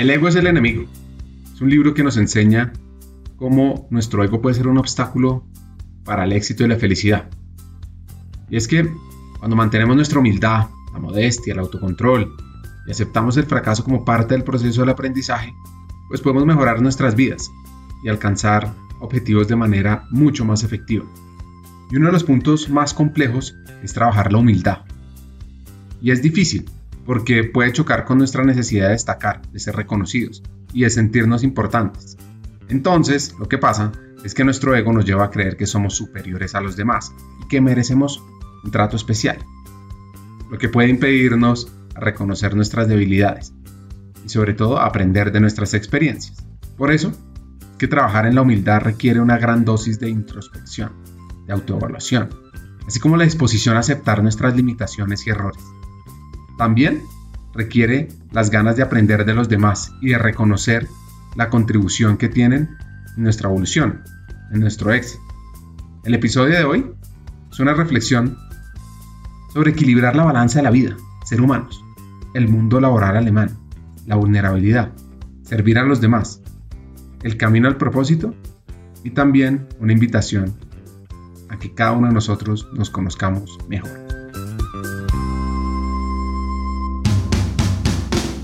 El ego es el enemigo. Es un libro que nos enseña cómo nuestro ego puede ser un obstáculo para el éxito y la felicidad. Y es que cuando mantenemos nuestra humildad, la modestia, el autocontrol y aceptamos el fracaso como parte del proceso del aprendizaje, pues podemos mejorar nuestras vidas y alcanzar objetivos de manera mucho más efectiva. Y uno de los puntos más complejos es trabajar la humildad. Y es difícil, porque puede chocar con nuestra necesidad de destacar, de ser reconocidos y de sentirnos importantes. Entonces, lo que pasa es que nuestro ego nos lleva a creer que somos superiores a los demás y que merecemos un trato especial, lo que puede impedirnos reconocer nuestras debilidades y sobre todo aprender de nuestras experiencias. Por eso, que trabajar en la humildad requiere una gran dosis de introspección, de autoevaluación, así como la disposición a aceptar nuestras limitaciones y errores. También requiere las ganas de aprender de los demás y de reconocer la contribución que tienen en nuestra evolución, en nuestro éxito. El episodio de hoy es una reflexión sobre equilibrar la balanza de la vida, ser humanos, el mundo laboral alemán, la vulnerabilidad, servir a los demás, el camino al propósito y también una invitación a que cada uno de nosotros nos conozcamos mejor.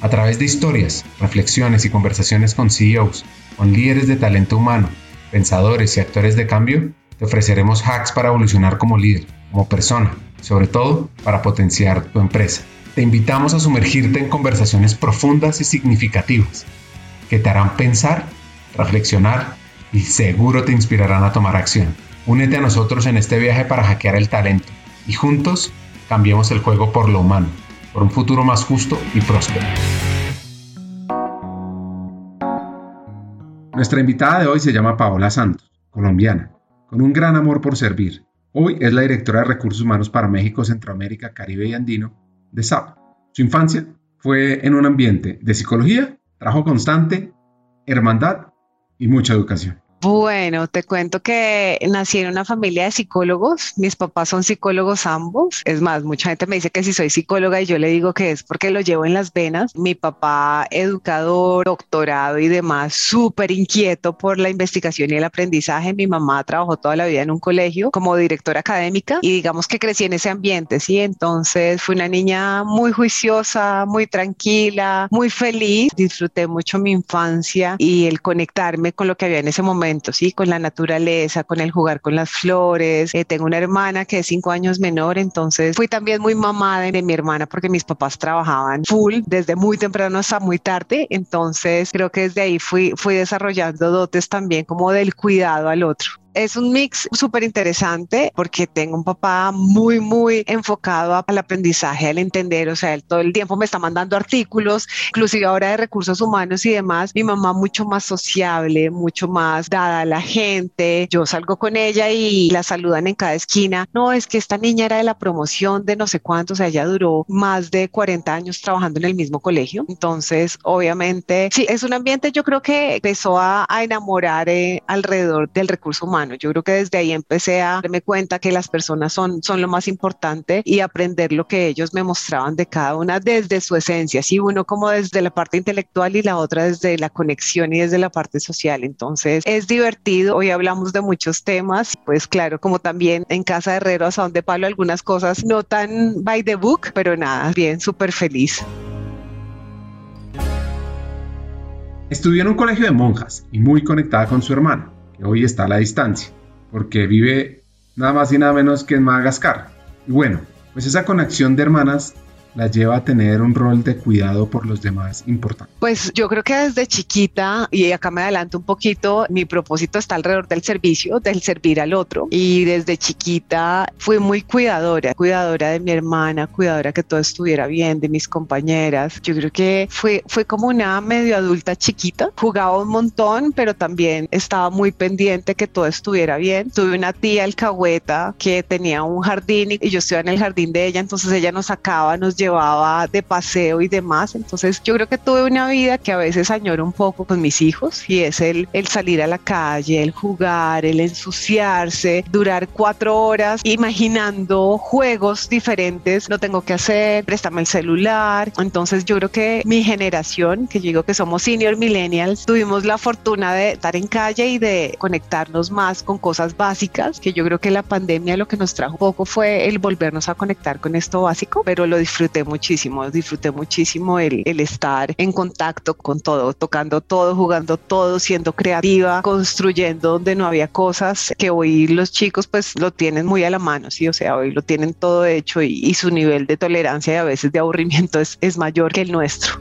a través de historias, reflexiones y conversaciones con CEOs, con líderes de talento humano, pensadores y actores de cambio, te ofreceremos hacks para evolucionar como líder, como persona, sobre todo para potenciar tu empresa. Te invitamos a sumergirte en conversaciones profundas y significativas que te harán pensar, reflexionar y seguro te inspirarán a tomar acción. Únete a nosotros en este viaje para hackear el talento y juntos cambiemos el juego por lo humano, por un futuro más justo y próspero. Nuestra invitada de hoy se llama Paola Santos, colombiana, con un gran amor por servir. Hoy es la directora de Recursos Humanos para México, Centroamérica, Caribe y Andino de SAP. Su infancia fue en un ambiente de psicología, trabajo constante, hermandad y mucha educación. Bueno, te cuento que nací en una familia de psicólogos. Mis papás son psicólogos ambos. Es más, mucha gente me dice que si soy psicóloga y yo le digo que es porque lo llevo en las venas. Mi papá, educador, doctorado y demás, súper inquieto por la investigación y el aprendizaje. Mi mamá trabajó toda la vida en un colegio como directora académica y digamos que crecí en ese ambiente, ¿sí? Entonces fui una niña muy juiciosa, muy tranquila, muy feliz. Disfruté mucho mi infancia y el conectarme con lo que había en ese momento ¿sí? Con la naturaleza, con el jugar con las flores. Eh, tengo una hermana que es cinco años menor, entonces fui también muy mamada de mi hermana porque mis papás trabajaban full desde muy temprano hasta muy tarde, entonces creo que desde ahí fui, fui desarrollando dotes también como del cuidado al otro es un mix súper interesante porque tengo un papá muy, muy enfocado al aprendizaje, al entender, o sea, él todo el tiempo me está mandando artículos, inclusive ahora de recursos humanos y demás. Mi mamá mucho más sociable, mucho más dada a la gente. Yo salgo con ella y la saludan en cada esquina. No, es que esta niña era de la promoción de no sé cuánto, o sea, ella duró más de 40 años trabajando en el mismo colegio. Entonces, obviamente, sí, es un ambiente yo creo que empezó a, enamorar eh, alrededor del recurso humano yo creo que desde ahí empecé a darme cuenta que las personas son, son lo más importante y aprender lo que ellos me mostraban de cada una desde su esencia, sí, uno como desde la parte intelectual y la otra desde la conexión y desde la parte social. Entonces es divertido, hoy hablamos de muchos temas, pues claro, como también en Casa de Herrero, a donde palo algunas cosas no tan by the book, pero nada, bien, súper feliz. Estudió en un colegio de monjas y muy conectada con su hermano hoy está a la distancia, porque vive nada más y nada menos que en Madagascar. Y bueno, pues esa conexión de hermanas las lleva a tener un rol de cuidado por los demás importante? Pues yo creo que desde chiquita, y acá me adelanto un poquito, mi propósito está alrededor del servicio, del servir al otro. Y desde chiquita fui muy cuidadora, cuidadora de mi hermana, cuidadora que todo estuviera bien, de mis compañeras. Yo creo que fue, fue como una medio adulta chiquita. Jugaba un montón, pero también estaba muy pendiente que todo estuviera bien. Tuve una tía alcahueta que tenía un jardín y yo estuve en el jardín de ella, entonces ella nos sacaba, nos llevaba de paseo y demás. Entonces yo creo que tuve una vida que a veces añoro un poco con mis hijos y es el, el salir a la calle, el jugar, el ensuciarse, durar cuatro horas imaginando juegos diferentes, lo tengo que hacer, préstame el celular. Entonces yo creo que mi generación, que yo digo que somos senior millennials, tuvimos la fortuna de estar en calle y de conectarnos más con cosas básicas, que yo creo que la pandemia lo que nos trajo poco fue el volvernos a conectar con esto básico, pero lo disfruté muchísimo, disfruté muchísimo el, el estar en contacto con todo, tocando todo, jugando todo, siendo creativa, construyendo donde no había cosas que hoy los chicos pues lo tienen muy a la mano, sí, o sea, hoy lo tienen todo hecho y, su nivel de tolerancia y a veces de aburrimiento es, es mayor que el nuestro.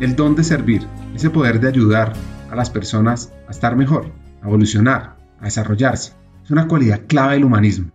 El don de servir, ese poder de ayudar a las personas a estar mejor, a evolucionar, a desarrollarse, es una cualidad clave del humanismo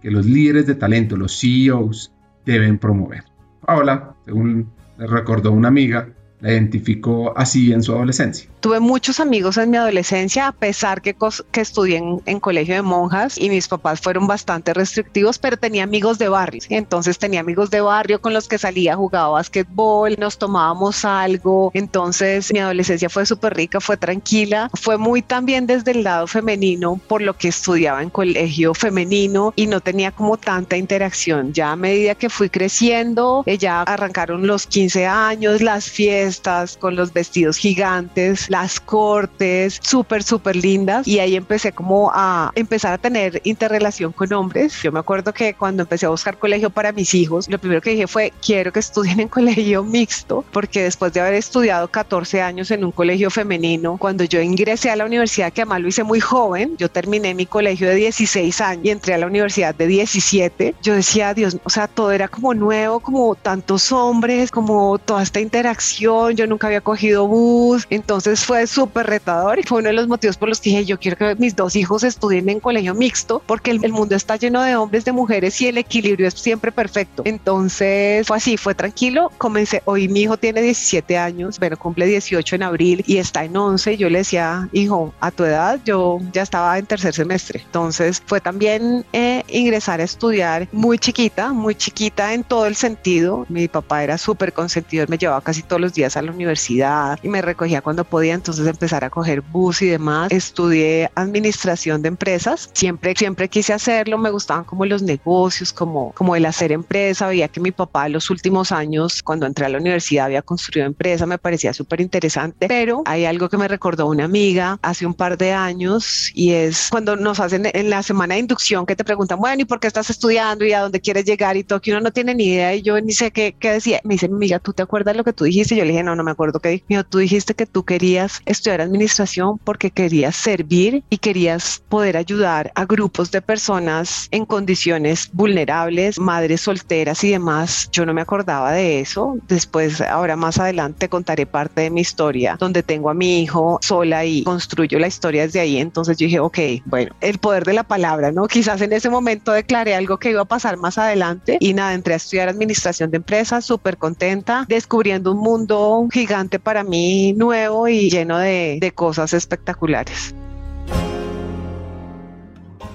que los líderes de talento, los CEOs, deben promover. Paola, según le recordó una amiga, la identificó así en su adolescencia. Tuve muchos amigos en mi adolescencia, a pesar que, que estudié en, colegio de monjas y mis papás fueron bastante restrictivos, pero tenía amigos de barrio. Entonces tenía amigos de barrio con los que salía, jugaba básquetbol, nos tomábamos algo. Entonces mi adolescencia fue súper rica, fue tranquila. Fue muy también desde el lado femenino, por lo que estudiaba en colegio femenino y no tenía como tanta interacción. Ya a medida que fui creciendo, eh, ya arrancaron los 15 años, las fiestas con los vestidos gigantes, las cortes, súper, súper lindas. Y ahí empecé como a empezar a tener interrelación con hombres. Yo me acuerdo que cuando empecé a buscar colegio para mis hijos, lo primero que dije fue, quiero que estudien en colegio mixto, porque después de haber estudiado 14 años en un colegio femenino, cuando yo ingresé a la universidad, que además lo hice muy joven, yo terminé mi colegio de 16 años y entré a la universidad de 17, yo decía, Dios, o sea, todo era como nuevo, como tantos hombres, como toda esta interacción, yo nunca había cogido bus, entonces fue súper retador y fue uno de los motivos por los que dije, yo quiero que mis dos hijos estudien en colegio mixto porque el, mundo está lleno de hombres, de mujeres y el equilibrio es siempre perfecto. Entonces fue así, fue tranquilo. Comencé, hoy mi hijo tiene 17 años, pero cumple 18 en abril y está en 11. Yo le decía, hijo, a tu edad yo ya estaba en tercer semestre. Entonces fue también eh, ingresar a estudiar muy chiquita, muy chiquita en todo el sentido. Mi papá era súper consentido, me llevaba casi todos los días a la universidad y me recogía cuando podía entonces empezar a coger bus y demás. Estudié administración de empresas, siempre, siempre quise hacerlo, me gustaban como los negocios, como, como el hacer empresa, veía que mi papá en los últimos años, cuando entré a la universidad, había construido empresa, me parecía súper interesante, pero hay algo que me recordó una amiga hace un par de años y es cuando nos hacen en la semana de inducción que te preguntan, bueno, ¿y por qué estás estudiando y a dónde quieres llegar y todo? Que uno no tiene ni idea y yo ni sé qué, qué decía. Me dice mi amiga, ¿tú te acuerdas lo que tú dijiste? Yo le dije, no, no me acuerdo qué dije. tú dijiste que tú querías estudiar administración porque querías servir y querías poder ayudar a grupos de personas en condiciones vulnerables, madres solteras y demás. Yo no me acordaba de eso. Después, ahora más adelante, contaré parte de mi historia donde tengo a mi hijo sola y construyo la historia desde ahí. Entonces dije, ok, bueno, el poder de la palabra, ¿no? Quizás en ese momento declaré algo que iba a pasar más adelante y nada, entré a estudiar administración de empresas, súper contenta, descubriendo un mundo gigante para mí nuevo y lleno de, de cosas espectaculares.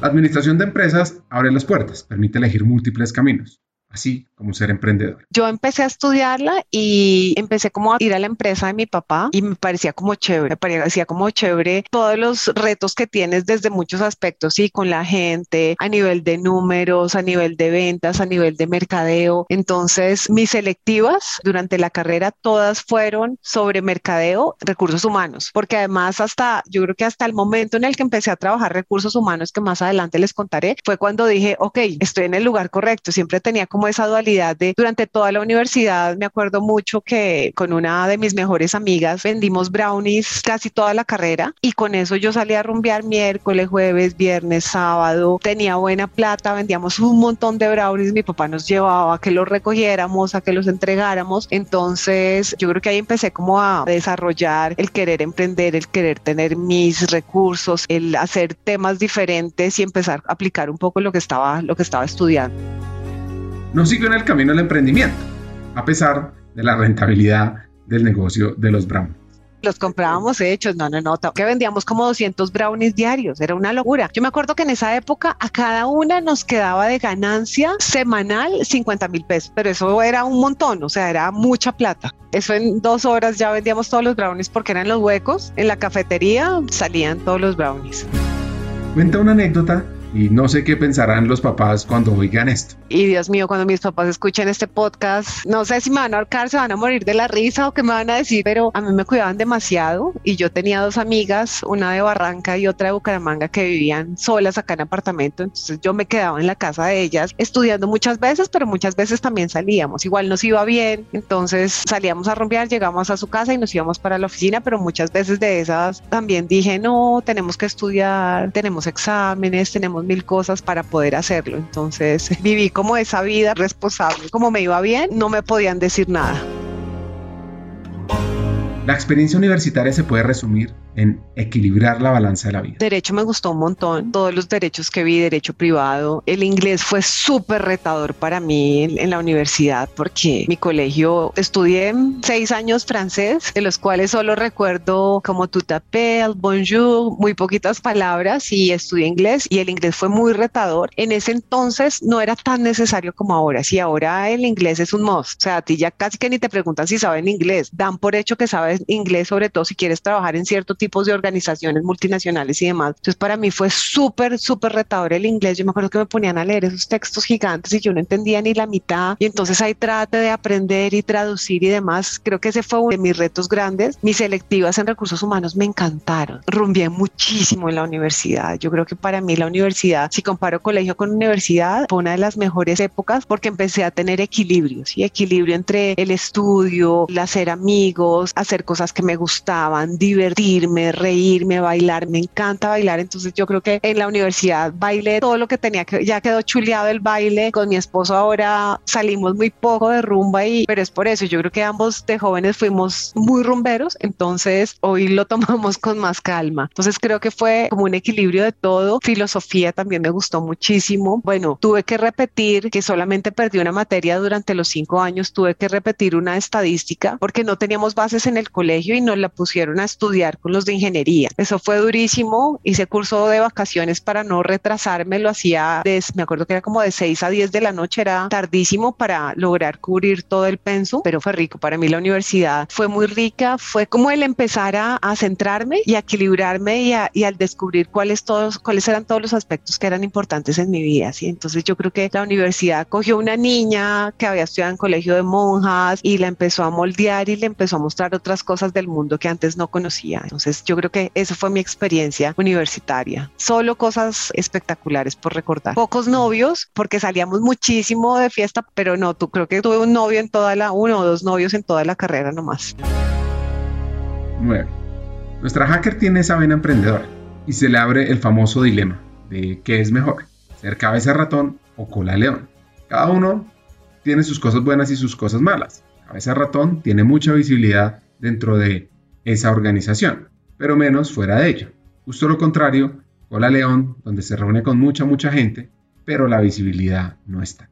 La administración de empresas abre las puertas, permite elegir múltiples caminos así como ser emprendedor? Yo empecé a estudiarla y empecé como a ir a la empresa de mi papá y me parecía como chévere, me parecía como chévere todos los retos que tienes desde muchos aspectos, sí, con la gente, a nivel de números, a nivel de ventas, a nivel de mercadeo. Entonces, mis selectivas durante la carrera todas fueron sobre mercadeo, recursos humanos, porque además hasta, yo creo que hasta el momento en el que empecé a trabajar recursos humanos, que más adelante les contaré, fue cuando dije, ok, estoy en el lugar correcto, siempre tenía como esa dualidad de, durante toda la universidad, me acuerdo mucho que con una de mis mejores amigas vendimos brownies casi toda la carrera y con eso yo salía a rumbear miércoles, jueves, viernes, sábado, tenía buena plata, vendíamos un montón de brownies, mi papá nos llevaba a que los recogiéramos, a que los entregáramos, entonces yo creo que ahí empecé como a desarrollar el querer emprender, el querer tener mis recursos, el hacer temas diferentes y empezar a aplicar un poco lo que estaba, lo que estaba estudiando. No siguió en el camino del emprendimiento, a pesar de la rentabilidad del negocio de los brownies los comprábamos hechos, no, no, no, que vendíamos como 200 brownies diarios, era una locura. Yo me acuerdo que en esa época a cada una nos quedaba de ganancia semanal 50 mil pesos, pero eso era un montón, o sea, era mucha plata. Eso en dos horas ya vendíamos todos los brownies porque eran los huecos. En la cafetería salían todos los brownies. Cuenta una anécdota y no sé qué pensarán los papás cuando oigan esto. Y Dios mío, cuando mis papás escuchen este podcast, no sé si me van a ahorcar, se van a morir de la risa o qué me van a decir, pero a mí me cuidaban demasiado y yo tenía dos amigas, una de Barranca y otra de Bucaramanga, que vivían solas acá en apartamento. Entonces yo me quedaba en la casa de ellas estudiando muchas veces, pero muchas veces también salíamos. Igual nos iba bien, entonces salíamos a romper, llegamos a su casa y nos íbamos para la oficina, pero muchas veces de esas también dije, no, tenemos que estudiar, tenemos exámenes, tenemos mil cosas para poder hacerlo. Entonces viví como esa vida responsable. Como me iba bien, no me podían decir nada. La experiencia universitaria se puede resumir en equilibrar la balanza de la vida. Derecho me gustó un montón, todos los derechos que vi, derecho privado. El inglés fue súper retador para mí en, la universidad porque mi colegio estudié seis años francés, de los cuales solo recuerdo como tout appel, bonjour, muy poquitas palabras y estudié inglés y el inglés fue muy retador. En ese entonces no era tan necesario como ahora. Si ahora el inglés es un must, o sea, a ti ya casi que ni te preguntan si saben inglés, dan por hecho que sabes inglés, sobre todo si quieres trabajar en cierto tipos de organizaciones multinacionales y demás. Entonces para mí fue súper, súper retador el inglés. Yo me acuerdo que me ponían a leer esos textos gigantes y yo no entendía ni la mitad. Y entonces ahí trate de aprender y traducir y demás. Creo que ese fue uno de mis retos grandes. Mis selectivas en recursos humanos me encantaron. Rumbié muchísimo en la universidad. Yo creo que para mí la universidad, si comparo colegio con universidad, fue una de las mejores épocas porque empecé a tener equilibrios y equilibrio entre el estudio, el hacer amigos, hacer cosas que me gustaban, divertirme reírme, bailar, me encanta bailar, entonces yo creo que en la universidad bailé todo lo que tenía que, ya quedó chuleado el baile, con mi esposo ahora salimos muy poco de rumba y, pero es por eso, yo creo que ambos de jóvenes fuimos muy rumberos, entonces hoy lo tomamos con más calma, entonces creo que fue como un equilibrio de todo, filosofía también me gustó muchísimo, bueno, tuve que repetir que solamente perdí una materia durante los cinco años, tuve que repetir una estadística porque no teníamos bases en el colegio y nos la pusieron a estudiar con los de ingeniería. Eso fue durísimo. Hice curso de vacaciones para no retrasarme. Lo hacía, me acuerdo que era como de 6 a 10 de la noche. Era tardísimo para lograr cubrir todo el penso, pero fue rico. Para mí la universidad fue muy rica. Fue como el empezar a, centrarme y a equilibrarme y, al descubrir cuáles, todos, cuáles eran todos los aspectos que eran importantes en mi vida. ¿sí? Entonces yo creo que la universidad cogió una niña que había estudiado en colegio de monjas y la empezó a moldear y le empezó a mostrar otras cosas del mundo que antes no conocía. Entonces yo creo que esa fue mi experiencia universitaria. Solo cosas espectaculares por recordar. Pocos novios, porque salíamos muchísimo de fiesta, pero no, tú creo que tuve un novio en toda la, uno o dos novios en toda la carrera nomás. Nueve. Nuestra hacker tiene esa vena emprendedora y se le abre el famoso dilema de qué es mejor, ser cabeza ratón o cola león. Cada uno tiene sus cosas buenas y sus cosas malas. Cabeza ratón tiene mucha visibilidad dentro de esa organización pero menos fuera de ella. Justo lo contrario, Cola León, donde se reúne con mucha, mucha gente, pero la visibilidad no está.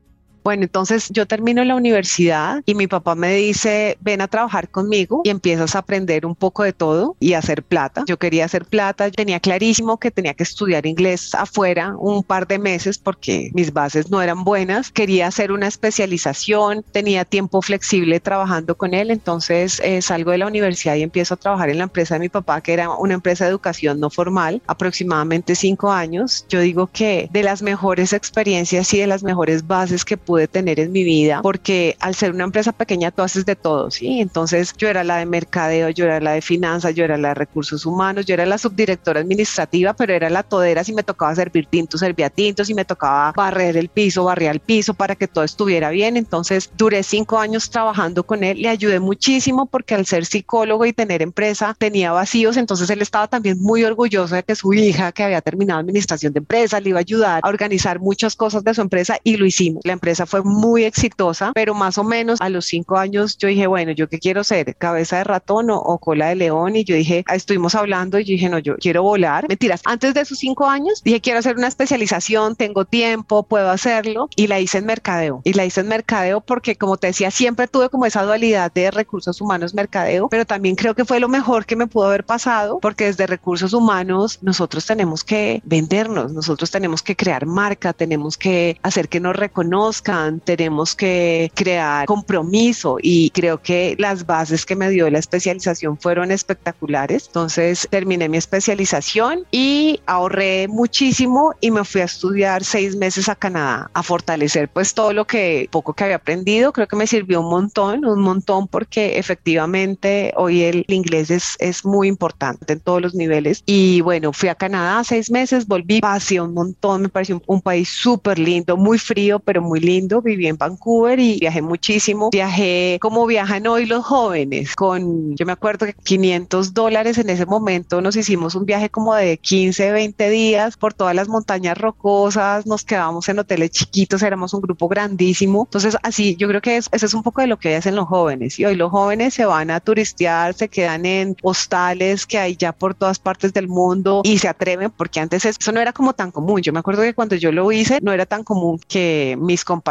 Bueno, entonces yo termino la universidad y mi papá me dice, ven a trabajar conmigo y empiezas a aprender un poco de todo y a hacer plata. Yo quería hacer plata, tenía clarísimo que tenía que estudiar inglés afuera un par de meses porque mis bases no eran buenas. Quería hacer una especialización, tenía tiempo flexible trabajando con él, entonces eh, salgo de la universidad y empiezo a trabajar en la empresa de mi papá, que era una empresa de educación no formal, aproximadamente cinco años. Yo digo que de las mejores experiencias y de las mejores bases que pude pude tener en mi vida, porque al ser una empresa pequeña tú haces de todo, ¿sí? Entonces yo era la de mercadeo, yo era la de finanzas, yo era la de recursos humanos, yo era la subdirectora administrativa, pero era la todera si me tocaba servir tintos, servía tintos, si me tocaba barrer el piso, barría el piso para que todo estuviera bien. Entonces duré cinco años trabajando con él, le ayudé muchísimo porque al ser psicólogo y tener empresa tenía vacíos, entonces él estaba también muy orgulloso de que su hija que había terminado administración de empresa le iba a ayudar a organizar muchas cosas de su empresa y lo hicimos. La empresa fue muy exitosa, pero más o menos a los cinco años yo dije, bueno, ¿yo qué quiero ser? ¿Cabeza de ratón o, cola de león? Y yo dije, ah, estuvimos hablando y yo dije, no, yo quiero volar. Mentiras, antes de esos cinco años dije, quiero hacer una especialización, tengo tiempo, puedo hacerlo y la hice en mercadeo. Y la hice en mercadeo porque, como te decía, siempre tuve como esa dualidad de recursos humanos, mercadeo, pero también creo que fue lo mejor que me pudo haber pasado porque desde recursos humanos nosotros tenemos que vendernos, nosotros tenemos que crear marca, tenemos que hacer que nos reconozcan, tenemos que crear compromiso y creo que las bases que me dio la especialización fueron espectaculares. Entonces terminé mi especialización y ahorré muchísimo y me fui a estudiar seis meses a Canadá a fortalecer pues todo lo que poco que había aprendido. Creo que me sirvió un montón, un montón porque efectivamente hoy el inglés es, es muy importante en todos los niveles. Y bueno, fui a Canadá seis meses, volví, pasé un montón, me pareció un, país súper lindo, muy frío, pero muy lindo. Viví en Vancouver y viajé muchísimo. Viajé como viajan hoy los jóvenes, con, yo me acuerdo que 500 dólares en ese momento nos hicimos un viaje como de 15, 20 días por todas las montañas rocosas, nos quedábamos en hoteles chiquitos, éramos un grupo grandísimo. Entonces, así, yo creo que eso, es un poco de lo que hacen los jóvenes. Y hoy los jóvenes se van a turistear, se quedan en hostales que hay ya por todas partes del mundo y se atreven, porque antes eso no era como tan común. Yo me acuerdo que cuando yo lo hice, no era tan común que mis compañeros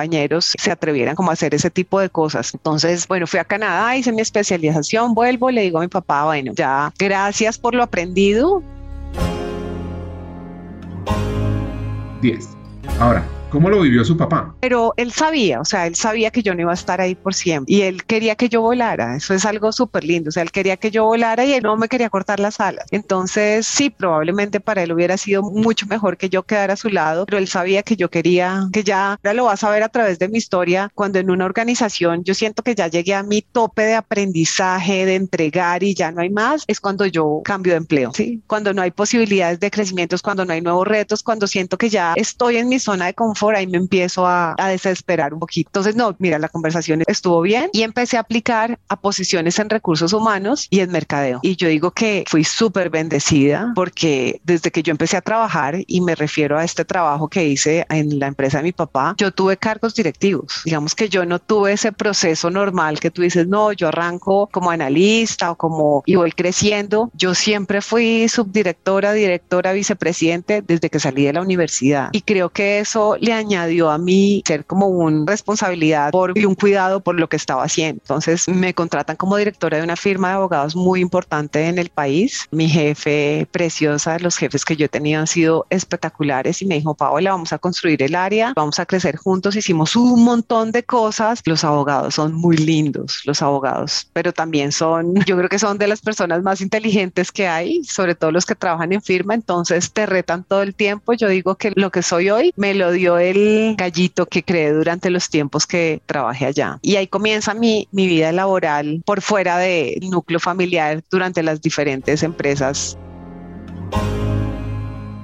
se atrevieran como a hacer ese tipo de cosas. Entonces, bueno, fui a Canadá, hice mi especialización, vuelvo, le digo a mi papá, bueno, ya gracias por lo aprendido. 10. Ahora, ¿Cómo lo vivió su papá? Pero él sabía, o sea, él sabía que yo no iba a estar ahí por siempre y él quería que yo volara. Eso es algo súper lindo. O sea, él quería que yo volara y él no me quería cortar las alas. Entonces, sí, probablemente para él hubiera sido mucho mejor que yo quedara a su lado, pero él sabía que yo quería, que ya, ahora lo vas a ver a través de mi historia, cuando en una organización yo siento que ya llegué a mi tope de aprendizaje, de entregar y ya no hay más, es cuando yo cambio de empleo, ¿sí? Cuando no hay posibilidades de crecimiento, es cuando no hay nuevos retos, cuando siento que ya estoy en mi zona de confort ahí me empiezo a, desesperar un poquito. Entonces, no, mira, la conversación estuvo bien y empecé a aplicar a posiciones en recursos humanos y en mercadeo. Y yo digo que fui súper bendecida porque desde que yo empecé a trabajar, y me refiero a este trabajo que hice en la empresa de mi papá, yo tuve cargos directivos. Digamos que yo no tuve ese proceso normal que tú dices, no, yo arranco como analista o como y voy creciendo. Yo siempre fui subdirectora, directora, vicepresidente desde que salí de la universidad. Y creo que eso le añadió a mí ser como una responsabilidad por, y un cuidado por lo que estaba haciendo. Entonces me contratan como directora de una firma de abogados muy importante en el país. Mi jefe preciosa, los jefes que yo he tenido han sido espectaculares y me dijo, Paola, vamos a construir el área, vamos a crecer juntos. Hicimos un montón de cosas. Los abogados son muy lindos, los abogados, pero también son, yo creo que son de las personas más inteligentes que hay, sobre todo los que trabajan en firma. Entonces te retan todo el tiempo. Yo digo que lo que soy hoy me lo dio el gallito que creé durante los tiempos que trabajé allá. Y ahí comienza mi, mi vida laboral por fuera del núcleo familiar durante las diferentes empresas.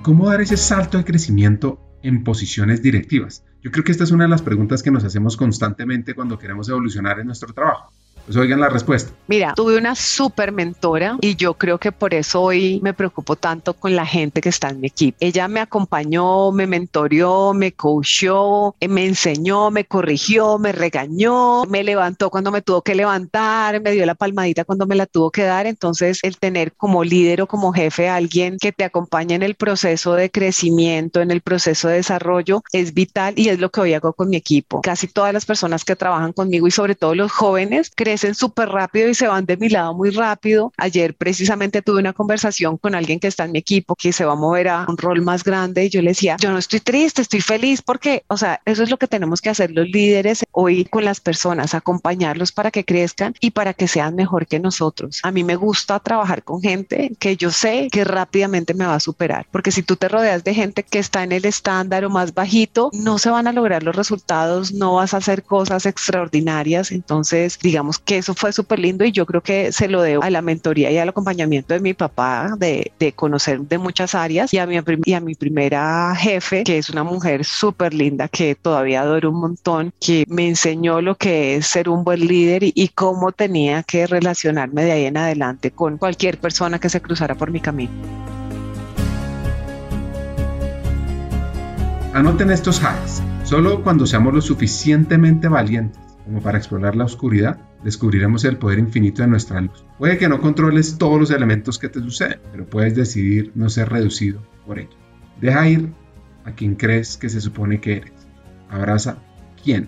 ¿Cómo dar ese salto de crecimiento en posiciones directivas? Yo creo que esta es una de las preguntas que nos hacemos constantemente cuando queremos evolucionar en nuestro trabajo. Pues oigan la respuesta. Mira, tuve una súper mentora y yo creo que por eso hoy me preocupo tanto con la gente que está en mi equipo. Ella me acompañó, me mentoreó, me coachó, eh, me enseñó, me corrigió, me regañó, me levantó cuando me tuvo que levantar, me dio la palmadita cuando me la tuvo que dar. Entonces, el tener como líder o como jefe a alguien que te acompañe en el proceso de crecimiento, en el proceso de desarrollo, es vital y es lo que hoy hago con mi equipo. Casi todas las personas que trabajan conmigo y sobre todo los jóvenes, creen crecen súper rápido y se van de mi lado muy rápido. Ayer precisamente tuve una conversación con alguien que está en mi equipo que se va a mover a un rol más grande y yo le decía, yo no estoy triste, estoy feliz porque, o sea, eso es lo que tenemos que hacer los líderes hoy con las personas, acompañarlos para que crezcan y para que sean mejor que nosotros. A mí me gusta trabajar con gente que yo sé que rápidamente me va a superar, porque si tú te rodeas de gente que está en el estándar o más bajito, no se van a lograr los resultados, no vas a hacer cosas extraordinarias. Entonces, digamos que eso fue súper lindo y yo creo que se lo debo a la mentoría y al acompañamiento de mi papá de, de conocer de muchas áreas y a, mi, y a mi primera jefe, que es una mujer súper linda que todavía adoro un montón, que me enseñó lo que es ser un buen líder y, y cómo tenía que relacionarme de ahí en adelante con cualquier persona que se cruzara por mi camino. Anoten estos hacks. Solo cuando seamos lo suficientemente valientes como para explorar la oscuridad, descubriremos el poder infinito de nuestra luz. Puede que no controles todos los elementos que te suceden, pero puedes decidir no ser reducido por ello. Deja ir a quien crees que se supone que eres. Abraza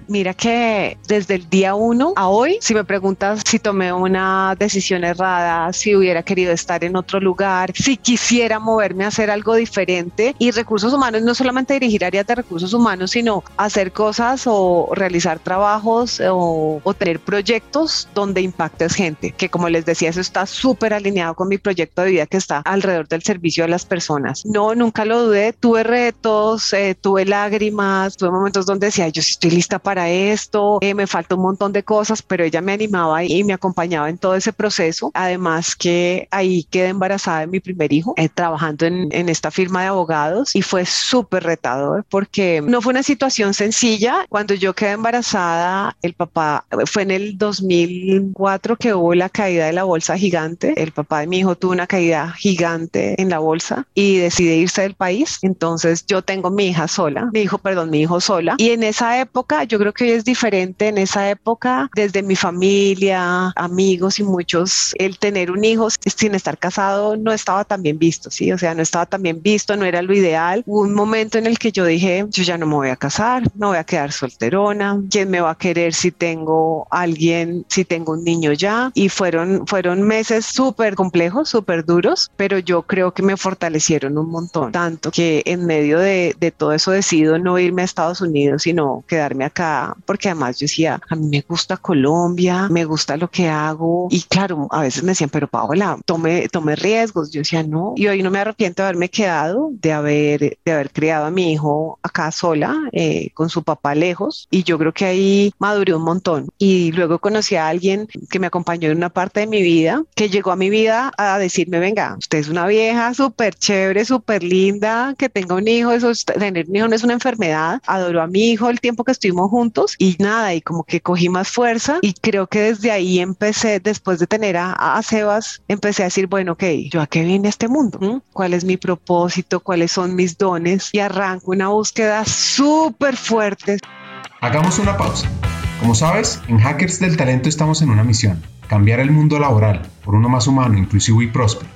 Mira que desde el día uno a hoy, si me preguntas si tomé una decisión errada, si hubiera querido estar en otro lugar, si quisiera moverme a hacer algo diferente y recursos humanos, no solamente dirigir áreas de recursos humanos, sino hacer cosas o realizar trabajos o, tener proyectos donde impactes gente, que como les decía, eso está súper alineado con mi proyecto de vida que está alrededor del servicio a las personas. No, nunca lo dudé, tuve retos, eh, tuve lágrimas, tuve momentos donde decía, yo sí estoy lista para esto, eh, me falta un montón de cosas, pero ella me animaba y me acompañaba en todo ese proceso. Además que ahí quedé embarazada de mi primer hijo, eh, trabajando en, en, esta firma de abogados y fue súper retador porque no fue una situación sencilla. Cuando yo quedé embarazada, el papá fue en el 2004 que hubo la caída de la bolsa gigante. El papá de mi hijo tuvo una caída gigante en la bolsa y decide irse del país. Entonces yo tengo mi hija sola, mi hijo, perdón, mi hijo sola. Y en esa época yo creo que hoy es diferente en esa época, desde mi familia, amigos y muchos, el tener un hijo sin estar casado no estaba tan bien visto, ¿sí? O sea, no estaba tan bien visto, no era lo ideal. Hubo un momento en el que yo dije, yo ya no me voy a casar, me voy a quedar solterona, ¿quién me va a querer si tengo alguien, si tengo un niño ya? Y fueron, fueron meses súper complejos, súper duros, pero yo creo que me fortalecieron un montón, tanto que en medio de, de todo eso decido no irme a Estados Unidos, sino quedarme acá, porque además yo decía, a mí me gusta Colombia, me gusta lo que hago. Y claro, a veces me decían, pero Paola, tome, tome riesgos. Yo decía, no. Y hoy no me arrepiento de haberme quedado, de haber, de haber criado a mi hijo acá sola, eh, con su papá lejos. Y yo creo que ahí maduré un montón. Y luego conocí a alguien que me acompañó en una parte de mi vida, que llegó a mi vida a decirme, venga, usted es una vieja súper chévere, súper linda, que tenga un hijo, eso, tener un hijo no es una enfermedad. Adoro a mi hijo el tiempo que juntos y nada, y como que cogí más fuerza y creo que desde ahí empecé, después de tener a, a Sebas, empecé a decir, bueno, ok, ¿yo a qué vine este mundo? ¿Mm? ¿Cuál es mi propósito? ¿Cuáles son mis dones? Y arranco una búsqueda súper fuerte. Hagamos una pausa. Como sabes, en Hackers del Talento estamos en una misión, cambiar el mundo laboral por uno más humano, inclusivo y próspero.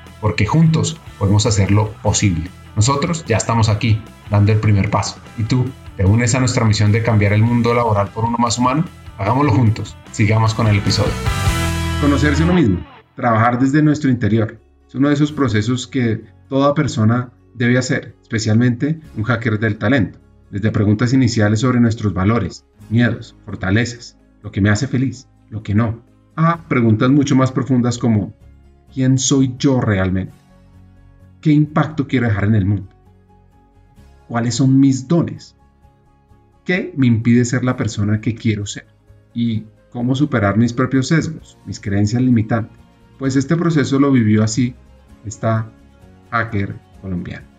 porque juntos podemos hacerlo posible. Nosotros ya estamos aquí, dando el primer paso. ¿Y tú te unes a nuestra misión de cambiar el mundo laboral por uno más humano? Hagámoslo juntos. Sigamos con el episodio. Conocerse uno mismo, trabajar desde nuestro interior. Es uno de esos procesos que toda persona debe hacer, especialmente un hacker del talento. Desde preguntas iniciales sobre nuestros valores, miedos, fortalezas, lo que me hace feliz, lo que no, a preguntas mucho más profundas como ¿Quién soy yo realmente? ¿Qué impacto quiero dejar en el mundo? ¿Cuáles son mis dones? ¿Qué me impide ser la persona que quiero ser? ¿Y cómo superar mis propios sesgos, mis creencias limitantes? Pues este proceso lo vivió así esta hacker colombiana.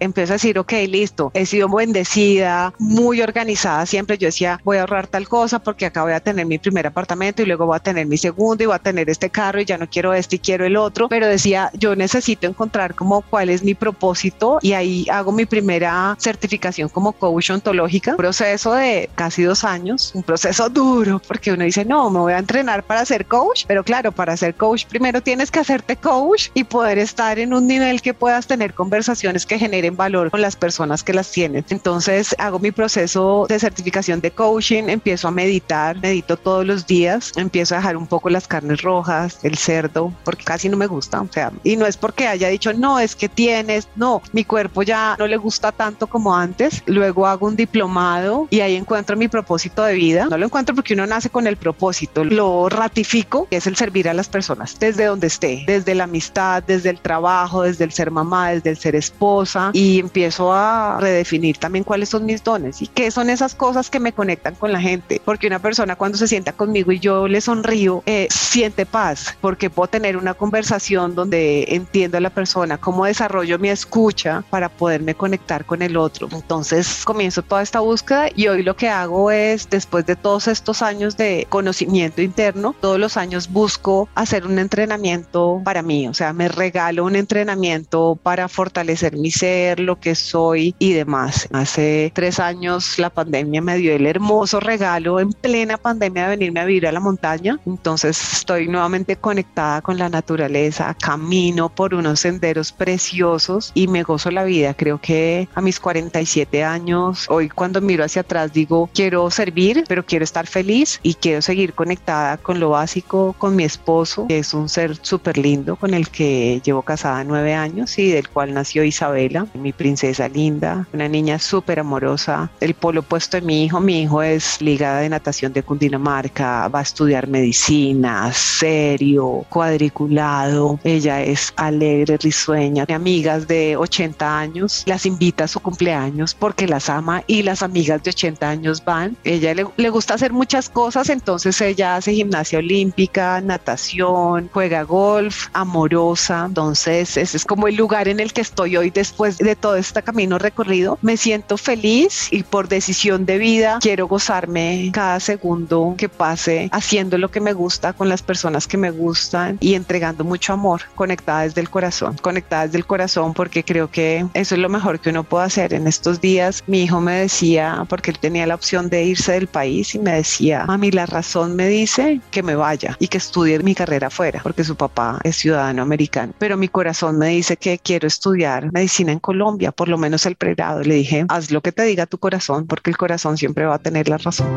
Empiezo a decir, ok, listo, he sido bendecida, muy organizada siempre. Yo decía, voy a ahorrar tal cosa porque acá voy a tener mi primer apartamento y luego voy a tener mi segundo y voy a tener este carro y ya no quiero este y quiero el otro. Pero decía, yo necesito encontrar como cuál es mi propósito y ahí hago mi primera certificación como coach ontológica, proceso de casi dos años, un proceso duro porque uno dice, no, me voy a entrenar para ser coach, pero claro, para ser coach primero tienes que hacerte coach y poder estar en un nivel que puedas tener conversaciones que generen valor con las personas que las tienen. Entonces hago mi proceso de certificación de coaching, empiezo a meditar, medito todos los días, empiezo a dejar un poco las carnes rojas, el cerdo, porque casi no me gusta, o sea, y no es porque haya dicho, no, es que tienes, no, mi cuerpo ya no le gusta tanto como antes. Luego hago un diplomado y ahí encuentro mi propósito de vida. No lo encuentro porque uno nace con el propósito, lo ratifico, que es el servir a las personas desde donde esté, desde la amistad, desde el trabajo, desde el ser mamá, desde el ser esposa y empiezo a redefinir también cuáles son mis dones y qué son esas cosas que me conectan con la gente. Porque una persona cuando se sienta conmigo y yo le sonrío, eh, siente paz porque puedo tener una conversación donde entiendo a la persona, cómo desarrollo mi escucha para poderme conectar con el otro. Entonces comienzo toda esta búsqueda y hoy lo que hago es, después de todos estos años de conocimiento interno, todos los años busco hacer un entrenamiento para mí, o sea, me regalo un entrenamiento para fortalecer mi ser, lo que soy y demás. Hace tres años la pandemia me dio el hermoso regalo en plena pandemia de venirme a vivir a la montaña, entonces estoy nuevamente conectada con la naturaleza, camino por unos senderos preciosos y me gozo la vida. Creo que a mis 47 años, hoy cuando miro hacia atrás digo, quiero servir, pero quiero estar feliz y quiero seguir conectada con lo básico, con mi esposo, que es un ser súper lindo con el que llevo casada nueve años y del cual nació Isabela, mi princesa linda, una niña súper amorosa, el polo opuesto de mi hijo. Mi hijo es ligada de natación de Cundinamarca, va a estudiar medicina, serio, cuadriculado. Ella es alegre, risueña, amigas de 80 años, las invita a su cumpleaños porque las ama y las amigas de 80 años van. Ella le, le gusta hacer muchas cosas, entonces ella hace gimnasia olímpica, natación, juega golf, amorosa. Entonces ese es como el lugar en el que estoy hoy después de todo este camino recorrido. Me siento feliz y por decisión de vida quiero gozarme cada segundo que pase haciendo lo que me gusta con las personas que me gustan y entregando mucho amor, conectada desde el corazón, conectada desde el corazón porque creo que eso es lo mejor que uno puede hacer en estos días. Mi hijo me decía, porque él tenía la opción de irse del país y me decía, mami, la razón me dice que me vaya y que estudie mi carrera afuera, porque su papá es ciudadano americano, pero mi corazón me dice que quiero estudiar medicina en Colombia, por lo menos el pregrado. Le dije, haz lo que te diga tu corazón, porque el corazón siempre va a tener la razón.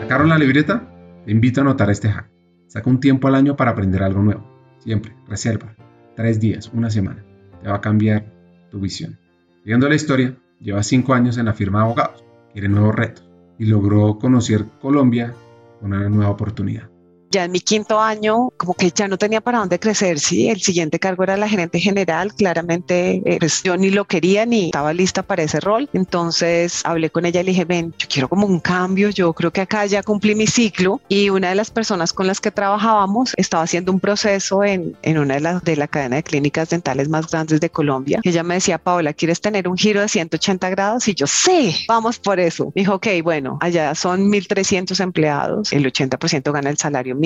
¿Sacaron la libreta? Te invito a anotar este hack. Saca un tiempo al año para aprender algo nuevo. Siempre, reserva. Tres días, una semana. Te va a cambiar tu visión. Siguiendo la historia, lleva cinco años en la firma de abogados. Quiere nuevos retos. Y logró conocer Colombia con una nueva oportunidad ya en mi quinto año, como que ya no tenía para dónde crecer, sí, el siguiente cargo era la gerente general, claramente eh, pues yo ni lo quería ni estaba lista para ese rol, entonces hablé con ella y le dije, ven, yo quiero como un cambio, yo creo que acá ya cumplí mi ciclo y una de las personas con las que trabajábamos estaba haciendo un proceso en, en una de las de la cadena de clínicas dentales más grandes de Colombia. ella me decía, Paola, ¿quieres tener un giro de 180 grados? Y yo, sí, vamos por eso. Dijo, ok, bueno, allá son 1.300 empleados, el 80% gana el salario mínimo,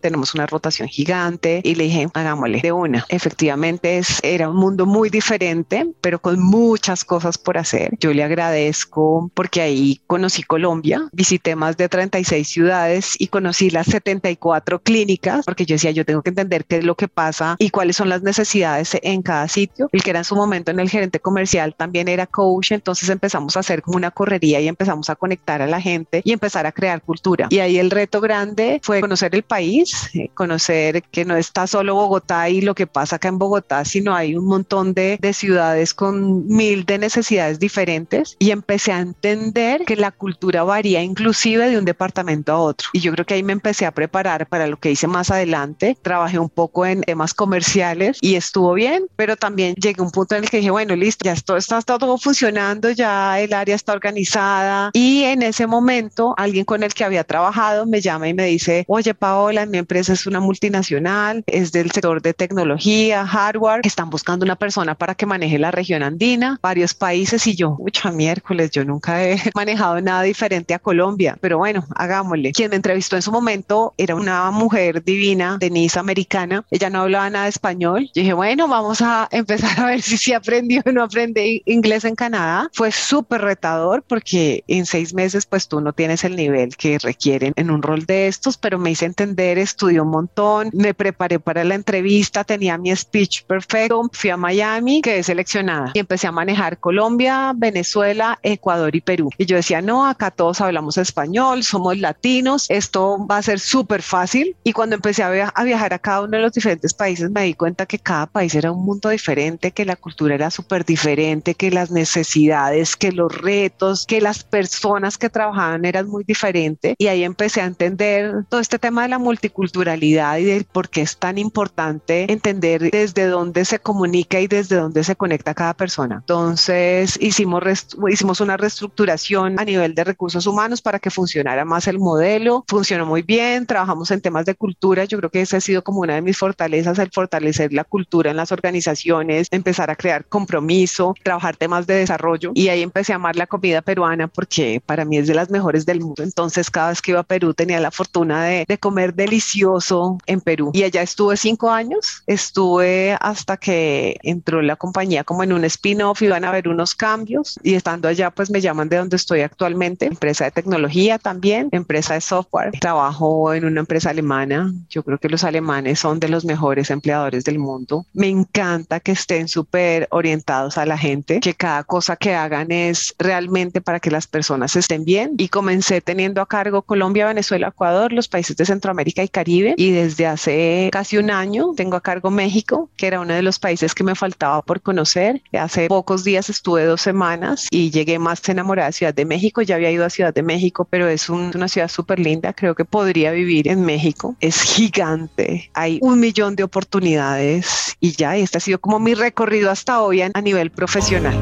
tenemos una rotación gigante y le dije, hagámosle de una. Efectivamente es, era un mundo muy diferente, pero con muchas cosas por hacer. Yo le agradezco porque ahí conocí Colombia, visité más de 36 ciudades y conocí las 74 clínicas, porque yo decía, yo tengo que entender qué es lo que pasa y cuáles son las necesidades en cada sitio. El que era en su momento en el gerente comercial también era coach, entonces empezamos a hacer como una correría y empezamos a conectar a la gente y empezar a crear cultura. Y ahí el reto grande fue conocer el país, eh, conocer que no está solo Bogotá y lo que pasa acá en Bogotá, sino hay un montón de, de ciudades con mil de necesidades diferentes y empecé a entender que la cultura varía inclusive de un departamento a otro. Y yo creo que ahí me empecé a preparar para lo que hice más adelante. Trabajé un poco en temas comerciales y estuvo bien, pero también llegué a un punto en el que dije, bueno, listo, ya esto está, está todo funcionando, ya el área está organizada y en ese momento alguien con el que había trabajado me llama y me dice, oye, Paola, mi empresa es una multinacional, es del sector de tecnología, hardware, están buscando una persona para que maneje la región andina, varios países y yo, mucha miércoles, yo nunca he manejado nada diferente a Colombia, pero bueno, hagámosle. Quien me entrevistó en su momento era una mujer divina, Denise americana, ella no hablaba nada español. Yo dije, bueno, vamos a empezar a ver si sí aprendió o no aprende inglés en Canadá. Fue súper retador porque en seis meses pues tú no tienes el nivel que requieren en un rol de estos, pero me hice entender, estudié un montón, me preparé para la entrevista, tenía mi speech perfecto, fui a Miami, quedé seleccionada y empecé a manejar Colombia, Venezuela, Ecuador y Perú. Y yo decía, no, acá todos hablamos español, somos latinos, esto va a ser súper fácil. Y cuando empecé a, a viajar a cada uno de los diferentes países, me di cuenta que cada país era un mundo diferente, que la cultura era súper diferente, que las necesidades, que los retos, que las personas que trabajaban eran muy diferentes. Y ahí empecé a entender todo este tema de la multiculturalidad y de por qué es tan importante entender desde dónde se comunica y desde dónde se conecta cada persona. Entonces hicimos, hicimos una reestructuración a nivel de recursos humanos para que funcionara más el modelo. Funcionó muy bien, trabajamos en temas de cultura. Yo creo que esa ha sido como una de mis fortalezas, el fortalecer la cultura en las organizaciones, empezar a crear compromiso, trabajar temas de desarrollo. Y ahí empecé a amar la comida peruana porque para mí es de las mejores del mundo. Entonces cada vez que iba a Perú tenía la fortuna de comer delicioso en Perú. Y allá estuve cinco años, estuve hasta que entró la compañía como en un spin-off, iban a haber unos cambios y estando allá pues me llaman de donde estoy actualmente, empresa de tecnología también, empresa de software. Trabajo en una empresa alemana. Yo creo que los alemanes son de los mejores empleadores del mundo. Me encanta que estén súper orientados a la gente, que cada cosa que hagan es realmente para que las personas estén bien. Y comencé teniendo a cargo Colombia, Venezuela, Ecuador, los países de Centroamérica y Caribe. Y desde hace casi un año tengo a cargo México, que era uno de los países que me faltaba por conocer. Hace pocos días estuve dos semanas y llegué más enamorada de Ciudad de México. Ya había ido a Ciudad de México, pero es una ciudad súper linda. Creo que podría vivir en México. Es gigante. Hay un millón de oportunidades y ya, este ha sido como mi recorrido hasta hoy a nivel profesional.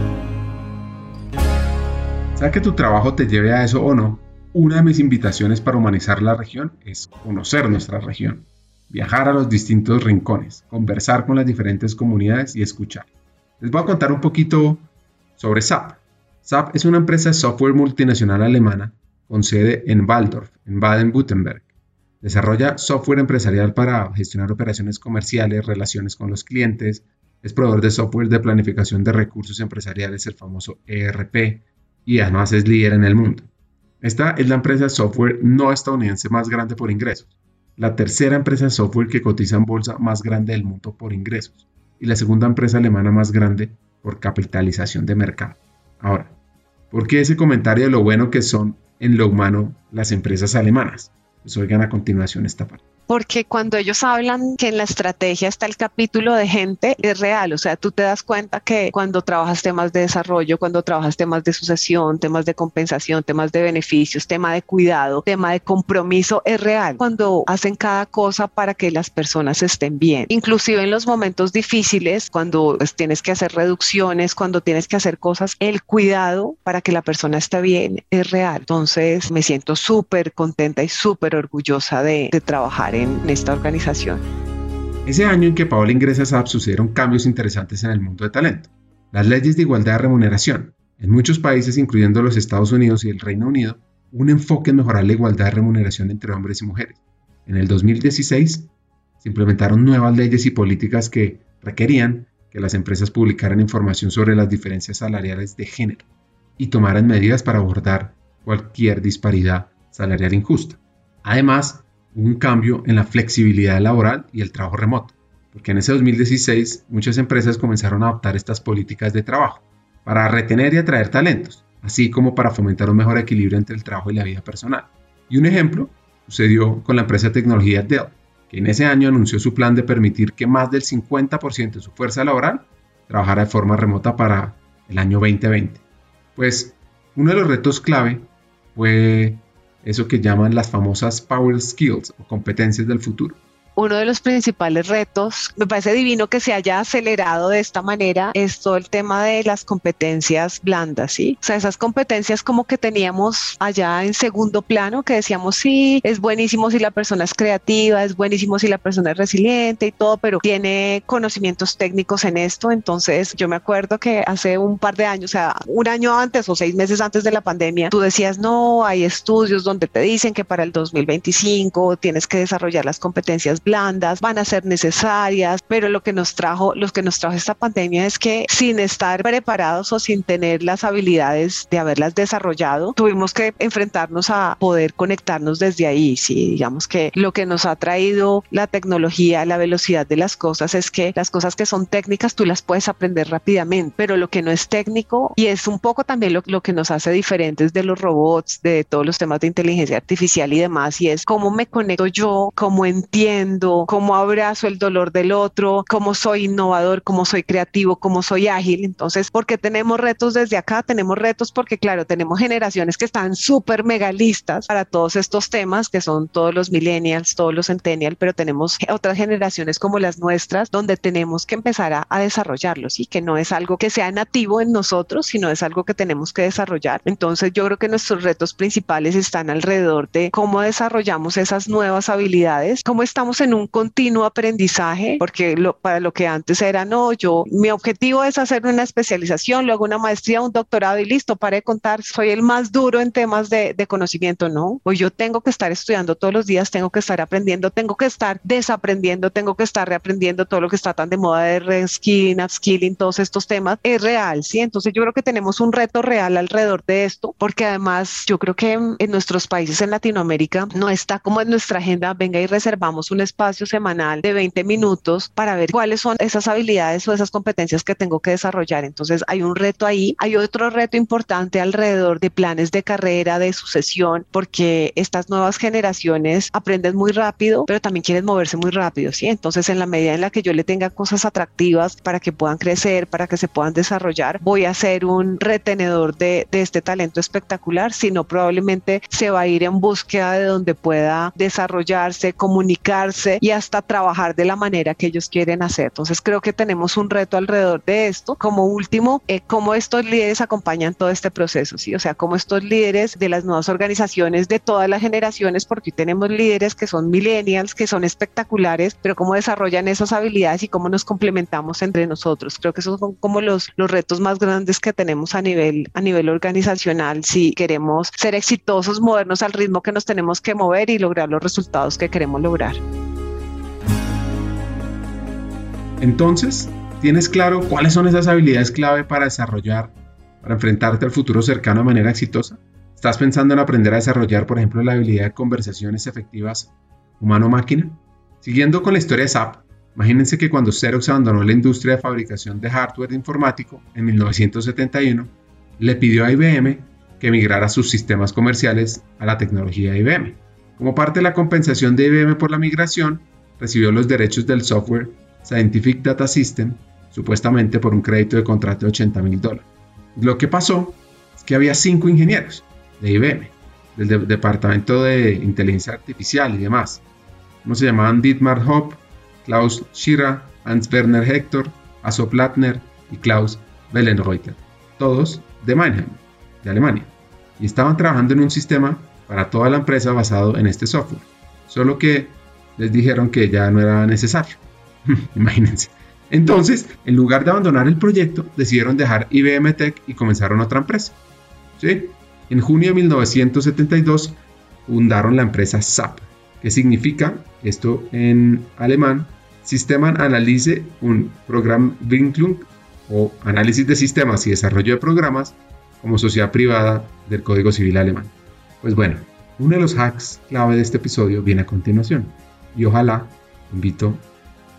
Sea que tu trabajo te lleve a eso o no, una de mis invitaciones para humanizar la región es conocer nuestra región, viajar a los distintos rincones, conversar con las diferentes comunidades y escuchar. Les voy a contar un poquito sobre SAP. SAP es una empresa de software multinacional alemana con sede en Waldorf, en Baden-Württemberg. Desarrolla software empresarial para gestionar operaciones comerciales, relaciones con los clientes, es proveedor de software de planificación de recursos empresariales, el famoso ERP, y además es líder en el mundo. Esta es la empresa de software no estadounidense más grande por ingresos, la tercera empresa de software que cotiza en bolsa más grande del mundo por ingresos y la segunda empresa alemana más grande por capitalización de mercado. Ahora, ¿por qué ese comentario de lo bueno que son en lo humano las empresas alemanas? Pues oigan a continuación esta parte porque cuando ellos hablan que en la estrategia está el capítulo de gente, es real, o sea, tú te das cuenta que cuando trabajas temas de desarrollo, cuando trabajas temas de sucesión, temas de compensación, temas de beneficios, tema de cuidado, tema de compromiso, es real. Cuando hacen cada cosa para que las personas estén bien, inclusive en los momentos difíciles, cuando pues, tienes que hacer reducciones, cuando tienes que hacer cosas, el cuidado para que la persona esté bien es real. Entonces me siento súper contenta y súper orgullosa de, de trabajar en esta organización. Ese año en que Paola ingresa a SAP sucedieron cambios interesantes en el mundo de talento. Las leyes de igualdad de remuneración. En muchos países, incluyendo los Estados Unidos y el Reino Unido, un enfoque en mejorar la igualdad de remuneración entre hombres y mujeres. En el 2016 se implementaron nuevas leyes y políticas que requerían que las empresas publicaran información sobre las diferencias salariales de género y tomaran medidas para abordar cualquier disparidad salarial injusta. Además, un cambio en la flexibilidad laboral y el trabajo remoto, porque en ese 2016 muchas empresas comenzaron a adoptar estas políticas de trabajo para retener y atraer talentos, así como para fomentar un mejor equilibrio entre el trabajo y la vida personal. Y un ejemplo sucedió con la empresa de tecnología Dell, que en ese año anunció su plan de permitir que más del 50% de su fuerza laboral trabajara de forma remota para el año 2020. Pues uno de los retos clave fue eso que llaman las famosas Power Skills o competencias del futuro. Uno de los principales retos, me parece divino que se haya acelerado de esta manera, es todo el tema de las competencias blandas, ¿sí? O sea, esas competencias como que teníamos allá en segundo plano, que decíamos, sí, es buenísimo si la persona es creativa, es buenísimo si la persona es resiliente y todo, pero tiene conocimientos técnicos en esto. Entonces, yo me acuerdo que hace un par de años, o sea, un año antes o seis meses antes de la pandemia, tú decías, no, hay estudios donde te dicen que para el 2025 tienes que desarrollar las competencias blandas, van a ser necesarias, pero lo que nos trajo, lo que nos trajo esta pandemia es que sin estar preparados o sin tener las habilidades de haberlas desarrollado, tuvimos que enfrentarnos a poder conectarnos desde ahí. Sí, digamos que lo que nos ha traído la tecnología, la velocidad de las cosas es que las cosas que son técnicas tú las puedes aprender rápidamente, pero lo que no es técnico y es un poco también lo, lo que nos hace diferentes de los robots, de todos los temas de inteligencia artificial y demás, y es cómo me conecto yo, cómo entiendo, cómo abrazo el dolor del otro, cómo soy innovador, cómo soy creativo, cómo soy ágil. Entonces, porque tenemos retos desde acá? Tenemos retos porque, claro, tenemos generaciones que están súper megalistas para todos estos temas, que son todos los millennials, todos los centennials, pero tenemos otras generaciones como las nuestras, donde tenemos que empezar a, a desarrollarlos y que no es algo que sea nativo en nosotros, sino es algo que tenemos que desarrollar. Entonces, yo creo que nuestros retos principales están alrededor de cómo desarrollamos esas nuevas habilidades, cómo estamos en un continuo aprendizaje, porque lo, para lo que antes era, no, yo, mi objetivo es hacer una especialización, luego una maestría, un doctorado y listo, para de contar, soy el más duro en temas de, de conocimiento, no, o yo tengo que estar estudiando todos los días, tengo que estar aprendiendo, tengo que estar desaprendiendo, tengo que estar reaprendiendo todo lo que está tan de moda de reskilling, upskilling, todos estos temas, es real, ¿sí? Entonces yo creo que tenemos un reto real alrededor de esto, porque además yo creo que en, nuestros países en Latinoamérica no está como en nuestra agenda, venga y reservamos un espacio semanal de 20 minutos para ver cuáles son esas habilidades o esas competencias que tengo que desarrollar. Entonces hay un reto ahí, hay otro reto importante alrededor de planes de carrera, de sucesión, porque estas nuevas generaciones aprenden muy rápido, pero también quieren moverse muy rápido. Entonces en la medida en la que yo le tenga cosas atractivas para que puedan crecer, para que se puedan desarrollar, voy a ser un retenedor de, de este talento espectacular, sino probablemente se va a ir en búsqueda de donde pueda desarrollarse, comunicarse y hasta trabajar de la manera que ellos quieren hacer. Entonces creo que tenemos un reto alrededor de esto. Como último, eh, cómo estos líderes acompañan todo este proceso, ¿sí? O sea, cómo estos líderes de las nuevas organizaciones de todas las generaciones, porque tenemos líderes que son millennials, que son espectaculares, pero cómo desarrollan esas habilidades y cómo nos complementamos entre nosotros. Creo que esos son como los, los retos más grandes que tenemos a nivel, a nivel organizacional si queremos ser exitosos, movernos al ritmo que nos tenemos que mover y lograr los resultados que queremos lograr. Entonces, ¿tienes claro cuáles son esas habilidades clave para desarrollar, para enfrentarte al futuro cercano de manera exitosa? ¿Estás pensando en aprender a desarrollar, por ejemplo, la habilidad de conversaciones efectivas humano-máquina? Siguiendo con la historia de SAP, imagínense que cuando Xerox abandonó la industria de fabricación de hardware informático en 1971, le pidió a IBM que migrara sus sistemas comerciales a la tecnología de IBM. Como parte de la compensación de IBM por la migración, recibió los derechos del software Scientific Data System, supuestamente por un crédito de contrato de 80 mil dólares. Lo que pasó es que había cinco ingenieros de IBM, del departamento de inteligencia artificial y demás. ¿Cómo se llamaban? Dietmar Hopp, Klaus Schirra, Hans Werner Hector, Aso Plattner y Klaus Wellenreuter, todos de Mannheim, de Alemania y estaban trabajando en un sistema para toda la empresa basado en este software. Solo que les dijeron que ya no era necesario. Imagínense. Entonces, en lugar de abandonar el proyecto, decidieron dejar IBM Tech y comenzaron otra empresa. ¿Sí? En junio de 1972 fundaron la empresa SAP, que significa, esto en alemán, Systemen Analyse und Programmentwicklung o análisis de sistemas y desarrollo de programas como sociedad privada del Código Civil alemán. Pues bueno, uno de los hacks clave de este episodio viene a continuación y ojalá invito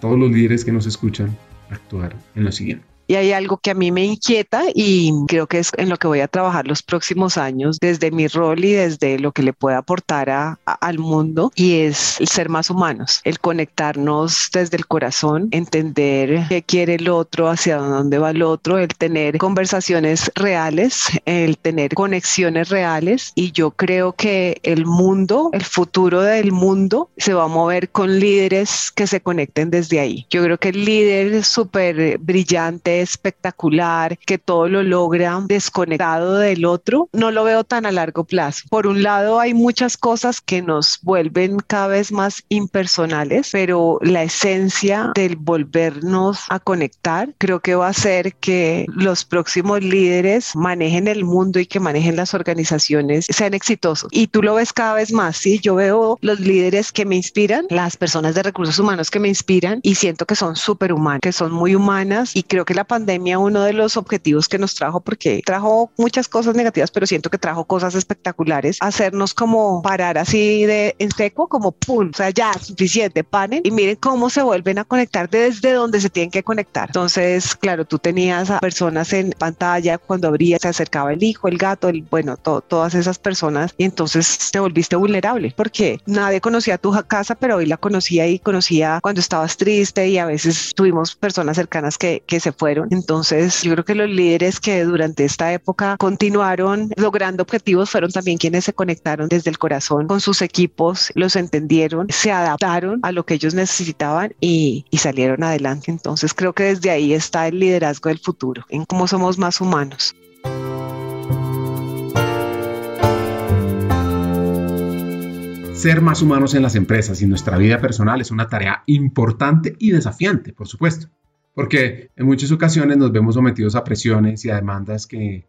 todos los líderes que nos escuchan actuar en lo siguiente. Y hay algo que a mí me inquieta y creo que es en lo que voy a trabajar los próximos años desde mi rol y desde lo que le pueda aportar a, al mundo y es el ser más humanos, el conectarnos desde el corazón, entender qué quiere el otro, hacia dónde va el otro, el tener conversaciones reales, el tener conexiones reales y yo creo que el mundo, el futuro del mundo se va a mover con líderes que se conecten desde ahí. Yo creo que el líder súper brillante, espectacular, que todo lo logra desconectado del otro, no lo veo tan a largo plazo. Por un lado hay muchas cosas que nos vuelven cada vez más impersonales, pero la esencia del volvernos a conectar creo que va a ser que los próximos líderes manejen el mundo y que manejen las organizaciones sean exitosos. Y tú lo ves cada vez más, ¿sí? Yo veo los líderes que me inspiran, las personas de recursos humanos que me inspiran y siento que son súper humanas, que son muy humanas y creo que la pandemia uno de los objetivos que nos trajo, porque trajo muchas cosas negativas, pero siento que trajo cosas espectaculares, hacernos como parar así de en seco, como pum, o sea, ya suficiente, panen y miren cómo se vuelven a conectar desde donde se tienen que conectar. Entonces, claro, tú tenías a personas en pantalla cuando abría, se acercaba el hijo, el gato, el, bueno, todas esas personas y entonces te volviste vulnerable porque nadie conocía tu casa, pero hoy la conocía y conocía cuando estabas triste y a veces tuvimos personas cercanas que, que se fueron. Entonces, yo creo que los líderes que durante esta época continuaron logrando objetivos fueron también quienes se conectaron desde el corazón con sus equipos, los entendieron, se adaptaron a lo que ellos necesitaban y, salieron adelante. Entonces, creo que desde ahí está el liderazgo del futuro, en cómo somos más humanos. Ser más humanos en las empresas y nuestra vida personal es una tarea importante y desafiante, por supuesto, porque en muchas ocasiones nos vemos sometidos a presiones y a demandas que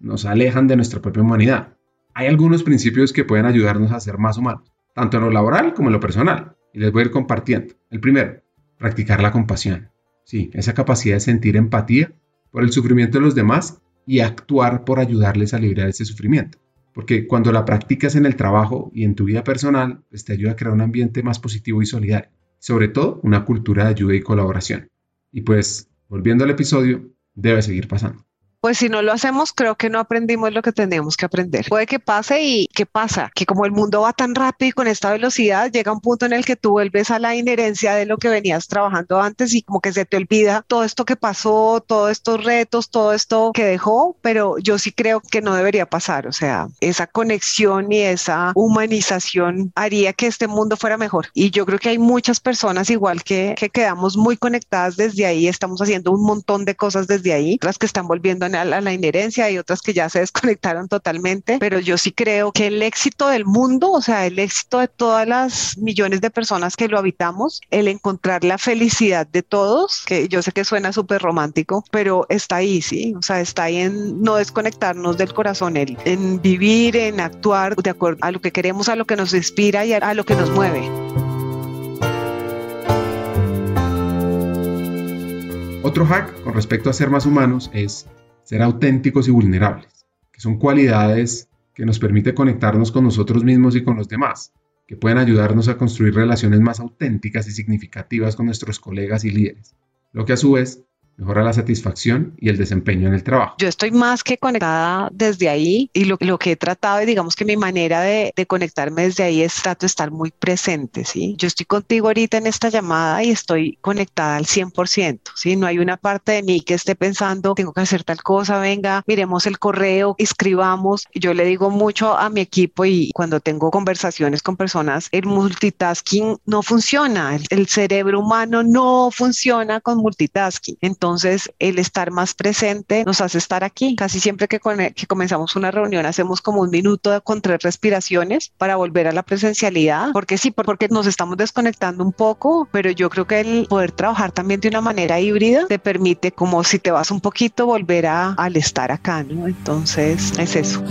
nos alejan de nuestra propia humanidad. Hay algunos principios que pueden ayudarnos a ser más humanos, tanto en lo laboral como en lo personal, y les voy a ir compartiendo. El primero, practicar la compasión. Sí, esa capacidad de sentir empatía por el sufrimiento de los demás y actuar por ayudarles a librar ese sufrimiento porque cuando la practicas en el trabajo y en tu vida personal, pues te ayuda a crear un ambiente más positivo y solidario, sobre todo una cultura de ayuda y colaboración. Y pues, volviendo al episodio, debe seguir pasando pues si no lo hacemos, creo que no aprendimos lo que tenemos que aprender. Puede que pase y ¿qué pasa? Que como el mundo va tan rápido y con esta velocidad, llega un punto en el que tú vuelves a la inherencia de lo que venías trabajando antes y como que se te olvida todo esto que pasó, todos estos retos, todo esto que dejó, pero yo sí creo que no debería pasar. O sea, esa conexión y esa humanización haría que este mundo fuera mejor. Y yo creo que hay muchas personas igual que, que quedamos muy conectadas desde ahí, estamos haciendo un montón de cosas desde ahí, las que están volviendo la inherencia y otras que ya se desconectaron totalmente, pero yo sí creo que el éxito del mundo, o sea, el éxito de todas las millones de personas que lo habitamos, el encontrar la felicidad de todos, que yo sé que suena súper romántico, pero está ahí, sí, o sea, está ahí en no desconectarnos del corazón, en vivir, en actuar de acuerdo a lo que queremos, a lo que nos inspira y a lo que nos mueve. Otro hack con respecto a ser más humanos es ser auténticos y vulnerables, que son cualidades que nos permite conectarnos con nosotros mismos y con los demás, que pueden ayudarnos a construir relaciones más auténticas y significativas con nuestros colegas y líderes, lo que a su vez mejora la satisfacción y el desempeño en el trabajo. Yo estoy más que conectada desde ahí y lo, lo que he tratado y digamos que mi manera de, de, conectarme desde ahí es trato de estar muy presente, ¿sí? Yo estoy contigo ahorita en esta llamada y estoy conectada al 100%, ¿sí? No hay una parte de mí que esté pensando, tengo que hacer tal cosa, venga, miremos el correo, escribamos. Yo le digo mucho a mi equipo y cuando tengo conversaciones con personas, el multitasking no funciona, el, el cerebro humano no funciona con multitasking. Entonces, entonces, el estar más presente nos hace estar aquí. Casi siempre que, que comenzamos una reunión hacemos como un minuto con tres respiraciones para volver a la presencialidad, porque sí, porque nos estamos desconectando un poco, pero yo creo que el poder trabajar también de una manera híbrida te permite como si te vas un poquito volver a, al estar acá, ¿no? Entonces, es eso.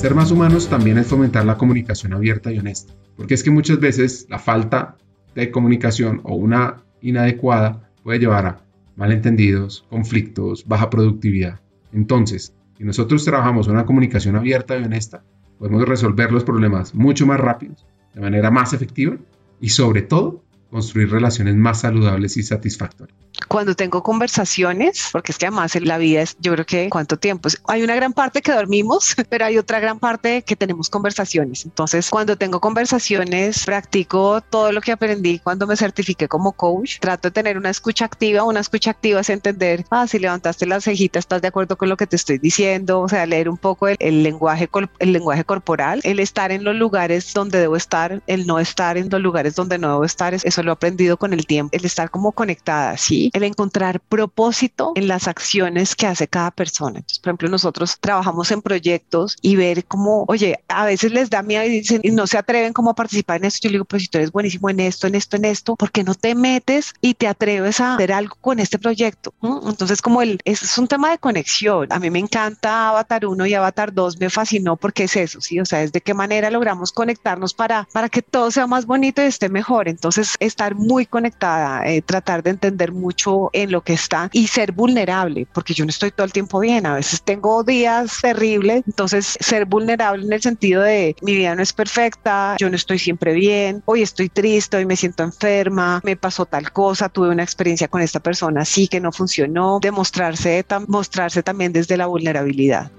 Ser más humanos también es fomentar la comunicación abierta y honesta, porque es que muchas veces la falta de comunicación o una inadecuada puede llevar a malentendidos, conflictos, baja productividad. Entonces, si nosotros trabajamos una comunicación abierta y honesta, podemos resolver los problemas mucho más rápidos, de manera más efectiva y sobre todo construir relaciones más saludables y satisfactorias. Cuando tengo conversaciones, porque es que además en la vida es, yo creo que cuánto tiempo, hay una gran parte que dormimos, pero hay otra gran parte que tenemos conversaciones. Entonces, cuando tengo conversaciones, practico todo lo que aprendí cuando me certifiqué como coach. Trato de tener una escucha activa. Una escucha activa es entender, ah, si levantaste las cejitas, estás de acuerdo con lo que te estoy diciendo, o sea, leer un poco el, el lenguaje, el lenguaje corporal, el estar en los lugares donde debo estar, el no estar en los lugares donde no debo estar, eso lo he aprendido con el tiempo, el estar como conectada, ¿sí? El encontrar propósito en las acciones que hace cada persona. Entonces, por ejemplo, nosotros trabajamos en proyectos y ver cómo, oye, a veces les da miedo y dicen, y no se atreven como a participar en esto. Yo le digo, pues si tú eres buenísimo en esto, en esto, en esto, ¿por qué no te metes y te atreves a hacer algo con este proyecto? ¿Mm? Entonces, como el, es un tema de conexión. A mí me encanta Avatar 1 y Avatar 2, me fascinó porque es eso, ¿sí? O sea, es de qué manera logramos conectarnos para, para que todo sea más bonito y esté mejor. Entonces, estar muy conectada, eh, tratar de entender mucho en lo que está y ser vulnerable, porque yo no estoy todo el tiempo bien, a veces tengo días terribles, entonces ser vulnerable en el sentido de mi vida no es perfecta, yo no estoy siempre bien, hoy estoy triste, hoy me siento enferma, me pasó tal cosa, tuve una experiencia con esta persona, sí que no funcionó, demostrarse, mostrarse también desde la vulnerabilidad.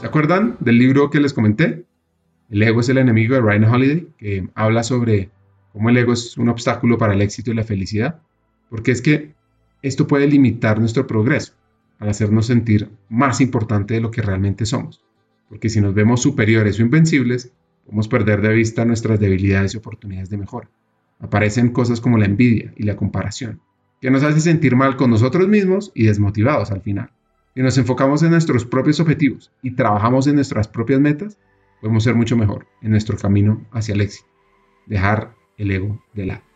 ¿Se acuerdan del libro que les comenté? El ego es el enemigo de Ryan Holiday, que habla sobre cómo el ego es un obstáculo para el éxito y la felicidad. Porque es que esto puede limitar nuestro progreso al hacernos sentir más importante de lo que realmente somos. Porque si nos vemos superiores o invencibles, podemos perder de vista nuestras debilidades y oportunidades de mejora. Aparecen cosas como la envidia y la comparación, que nos hace sentir mal con nosotros mismos y desmotivados al final. Si nos enfocamos en nuestros propios objetivos y trabajamos en nuestras propias metas, podemos ser mucho mejor en nuestro camino hacia el éxito. Dejar el ego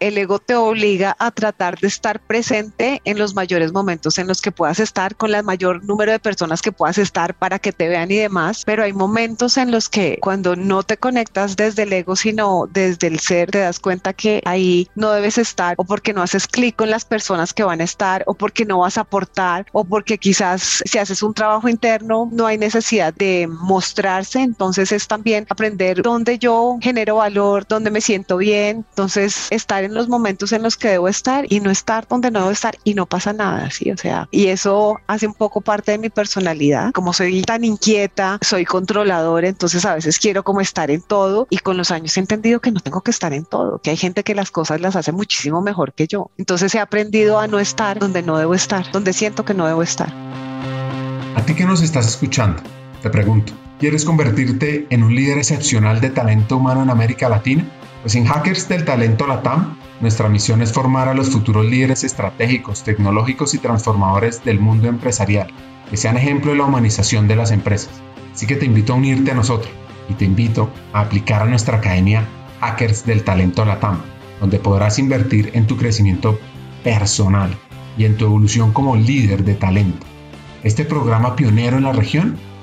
El ego te obliga a tratar de estar presente en los mayores momentos en los que puedas estar, con el mayor número de personas que puedas estar para que te vean y demás, pero hay momentos en los que cuando no te conectas desde el ego, sino desde el ser, te das cuenta que ahí no debes estar o porque no haces clic con las personas que van a estar o porque no vas a aportar o porque quizás si haces un trabajo interno no hay necesidad de mostrarse, entonces es también aprender dónde yo genero valor, dónde me siento bien, entonces, estar en los momentos en los que debo estar y no estar donde no debo estar y no pasa nada, ¿sí? O sea, y eso hace un poco parte de mi personalidad. Como soy tan inquieta, soy controlador, entonces a veces quiero como estar en todo y con los años he entendido que no tengo que estar en todo, que hay gente que las cosas las hace muchísimo mejor que yo. Entonces he aprendido a no estar donde no debo estar, donde siento que no debo estar. A ti que nos estás escuchando, te pregunto, ¿quieres convertirte en un líder excepcional de talento humano en América Latina? Pues en Hackers del Talento Latam, nuestra misión es formar a los futuros líderes estratégicos, tecnológicos y transformadores del mundo empresarial, que sean ejemplo de la humanización de las empresas. Así que te invito a unirte a nosotros y te invito a aplicar a nuestra academia Hackers del Talento Latam, donde podrás invertir en tu crecimiento personal y en tu evolución como líder de talento. Este programa pionero en la región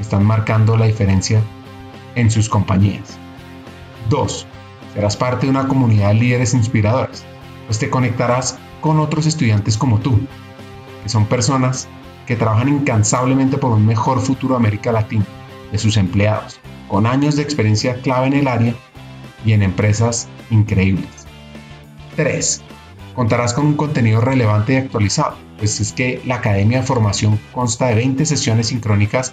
están marcando la diferencia en sus compañías. 2. Serás parte de una comunidad de líderes inspiradores, pues te conectarás con otros estudiantes como tú, que son personas que trabajan incansablemente por un mejor futuro de América Latina, de sus empleados, con años de experiencia clave en el área y en empresas increíbles. 3. Contarás con un contenido relevante y actualizado, pues es que la Academia de Formación consta de 20 sesiones sincrónicas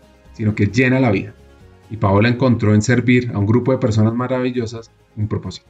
sino que llena la vida. Y Paola encontró en servir a un grupo de personas maravillosas un propósito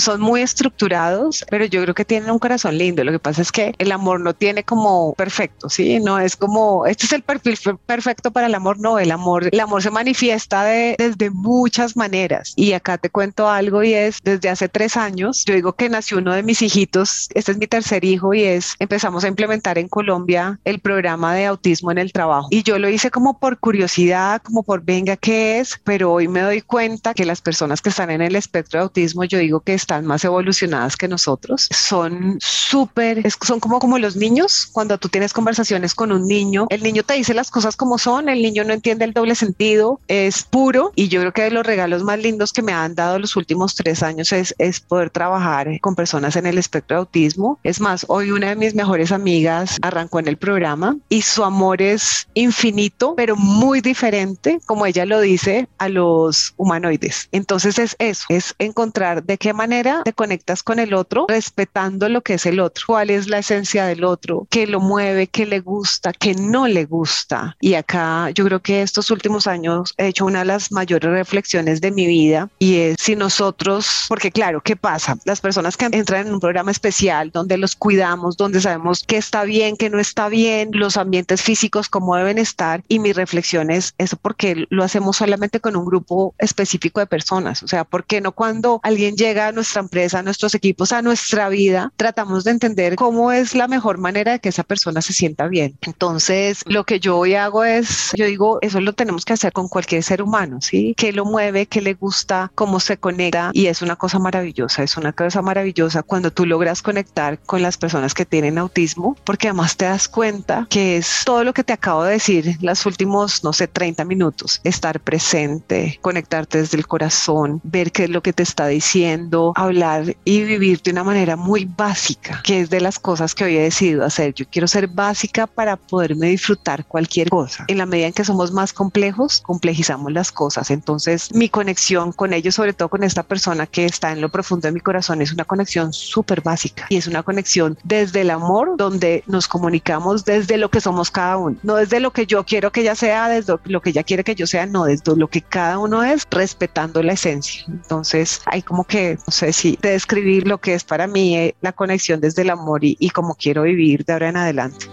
son muy estructurados, pero yo creo que tienen un corazón lindo. Lo que pasa es que el amor no tiene como perfecto, ¿sí? No es como, este es el perfil perfecto para el amor, no, el amor, el amor se manifiesta de, desde muchas maneras. Y acá te cuento algo y es, desde hace tres años, yo digo que nació uno de mis hijitos, este es mi tercer hijo y es, empezamos a implementar en Colombia el programa de autismo en el trabajo. Y yo lo hice como por curiosidad, como por venga, ¿qué es? Pero hoy me doy cuenta que las personas que están en el espectro de autismo, yo digo que están más evolucionadas que nosotros. Son súper, son como, como los niños. Cuando tú tienes conversaciones con un niño, el niño te dice las cosas como son, el niño no entiende el doble sentido, es puro. Y yo creo que de los regalos más lindos que me han dado los últimos tres años es, es poder trabajar con personas en el espectro de autismo. Es más, hoy una de mis mejores amigas arrancó en el programa y su amor es infinito, pero muy diferente, como ella lo dice, a los humanoides. Entonces es eso, es encontrar de qué manera te conectas con el otro respetando lo que es el otro, cuál es la esencia del otro, qué lo mueve, qué le gusta, qué no le gusta. Y acá yo creo que estos últimos años he hecho una de las mayores reflexiones de mi vida y es si nosotros, porque claro, ¿qué pasa? Las personas que entran en un programa especial donde los cuidamos, donde sabemos qué está bien, qué no está bien, los ambientes físicos, cómo deben estar. Y mi reflexión es eso porque lo hacemos solamente con un grupo específico de personas. O sea, ¿por qué no cuando alguien llega a nuestra empresa, a nuestros equipos, a nuestra vida, tratamos de entender cómo es la mejor manera de que esa persona se sienta bien. Entonces, lo que yo hoy hago es, yo digo, eso lo tenemos que hacer con cualquier ser humano, ¿sí? ¿Qué lo mueve? ¿Qué le gusta? ¿Cómo se conecta? Y es una cosa maravillosa, es una cosa maravillosa cuando tú logras conectar con las personas que tienen autismo, porque además te das cuenta que es todo lo que te acabo de decir los últimos, no sé, 30 minutos, estar presente, conectarte desde el corazón, ver qué es lo que te está diciendo, hablar y vivir de una manera muy básica, que es de las cosas que hoy he decidido hacer. Yo quiero ser básica para poderme disfrutar cualquier cosa. En la medida en que somos más complejos, complejizamos las cosas. Entonces, mi conexión con ellos, sobre todo con esta persona que está en lo profundo de mi corazón, es una conexión súper básica y es una conexión desde el amor, donde nos comunicamos desde lo que somos cada uno, no desde lo que yo quiero que ella sea, desde lo que ella quiere que yo sea, no, desde lo que cada uno es, respetando la esencia. Entonces, hay como que, no sé, de describir lo que es para mí eh, la conexión desde el amor y, y cómo quiero vivir de ahora en adelante.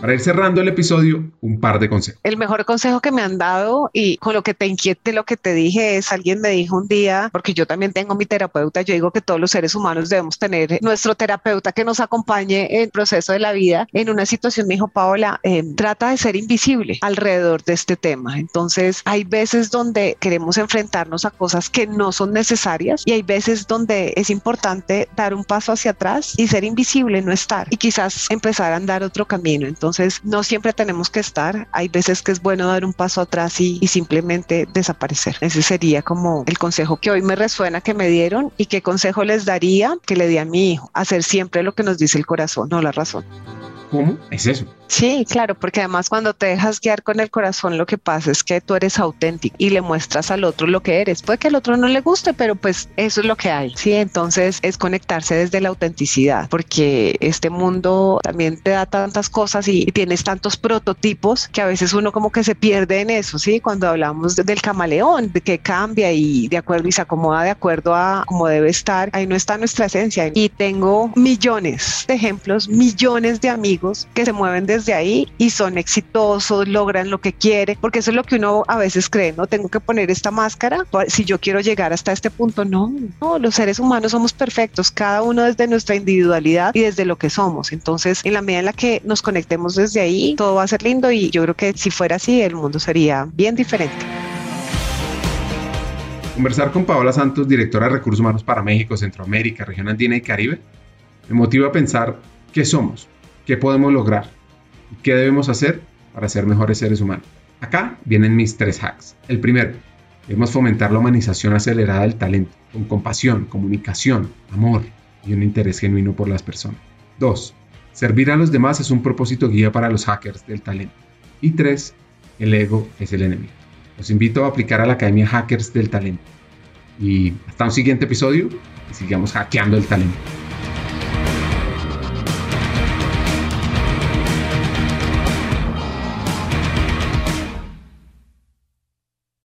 Para ir cerrando el episodio, un par de consejos. El mejor consejo que me han dado y con lo que te inquiete lo que te dije es, alguien me dijo un día, porque yo también tengo mi terapeuta, yo digo que todos los seres humanos debemos tener nuestro terapeuta que nos acompañe en el proceso de la vida. En una situación me dijo, Paola, eh, trata de ser invisible alrededor de este tema. Entonces, hay veces donde queremos enfrentarnos a cosas que no son necesarias y hay veces donde es importante dar un paso hacia atrás y ser invisible, no estar y quizás empezar a andar otro camino. Entonces, entonces, no siempre tenemos que estar. Hay veces que es bueno dar un paso atrás y, simplemente desaparecer. Ese sería como el consejo que hoy me resuena que me dieron y qué consejo les daría que le di a mi hijo. Hacer siempre lo que nos dice el corazón, no la razón. ¿Cómo? Es eso. Sí, claro, porque además cuando te dejas guiar con el corazón, lo que pasa es que tú eres auténtico y le muestras al otro lo que eres. Puede que al otro no le guste, pero pues eso es lo que hay. Sí, entonces es conectarse desde la autenticidad, porque este mundo también te da tantas cosas y, tienes tantos prototipos que a veces uno como que se pierde en eso, sí, cuando hablamos del camaleón, de que cambia y de acuerdo y se acomoda de acuerdo a cómo debe estar, ahí no está nuestra esencia. Y tengo millones de ejemplos, millones de amigos que se mueven de de ahí y son exitosos, logran lo que quiere, porque eso es lo que uno a veces cree, no tengo que poner esta máscara si yo quiero llegar hasta este punto. No, no, los seres humanos somos perfectos, cada uno desde nuestra individualidad y desde lo que somos. Entonces, en la medida en la que nos conectemos desde ahí, todo va a ser lindo y yo creo que si fuera así, el mundo sería bien diferente. Conversar con Paola Santos, directora de Recursos Humanos para México, Centroamérica, Región Andina y Caribe, me motiva a pensar qué somos, qué podemos lograr ¿Qué debemos hacer para ser mejores seres humanos? Acá vienen mis tres hacks. El primero, Debemos fomentar la humanización acelerada del talento, con compasión, comunicación, amor y un interés genuino por las personas. 2. Servir a los demás es un propósito guía para los hackers del talento. Y 3. El ego es el enemigo. Los invito a aplicar a la Academia Hackers del Talento. Y hasta un siguiente episodio y sigamos hackeando el talento.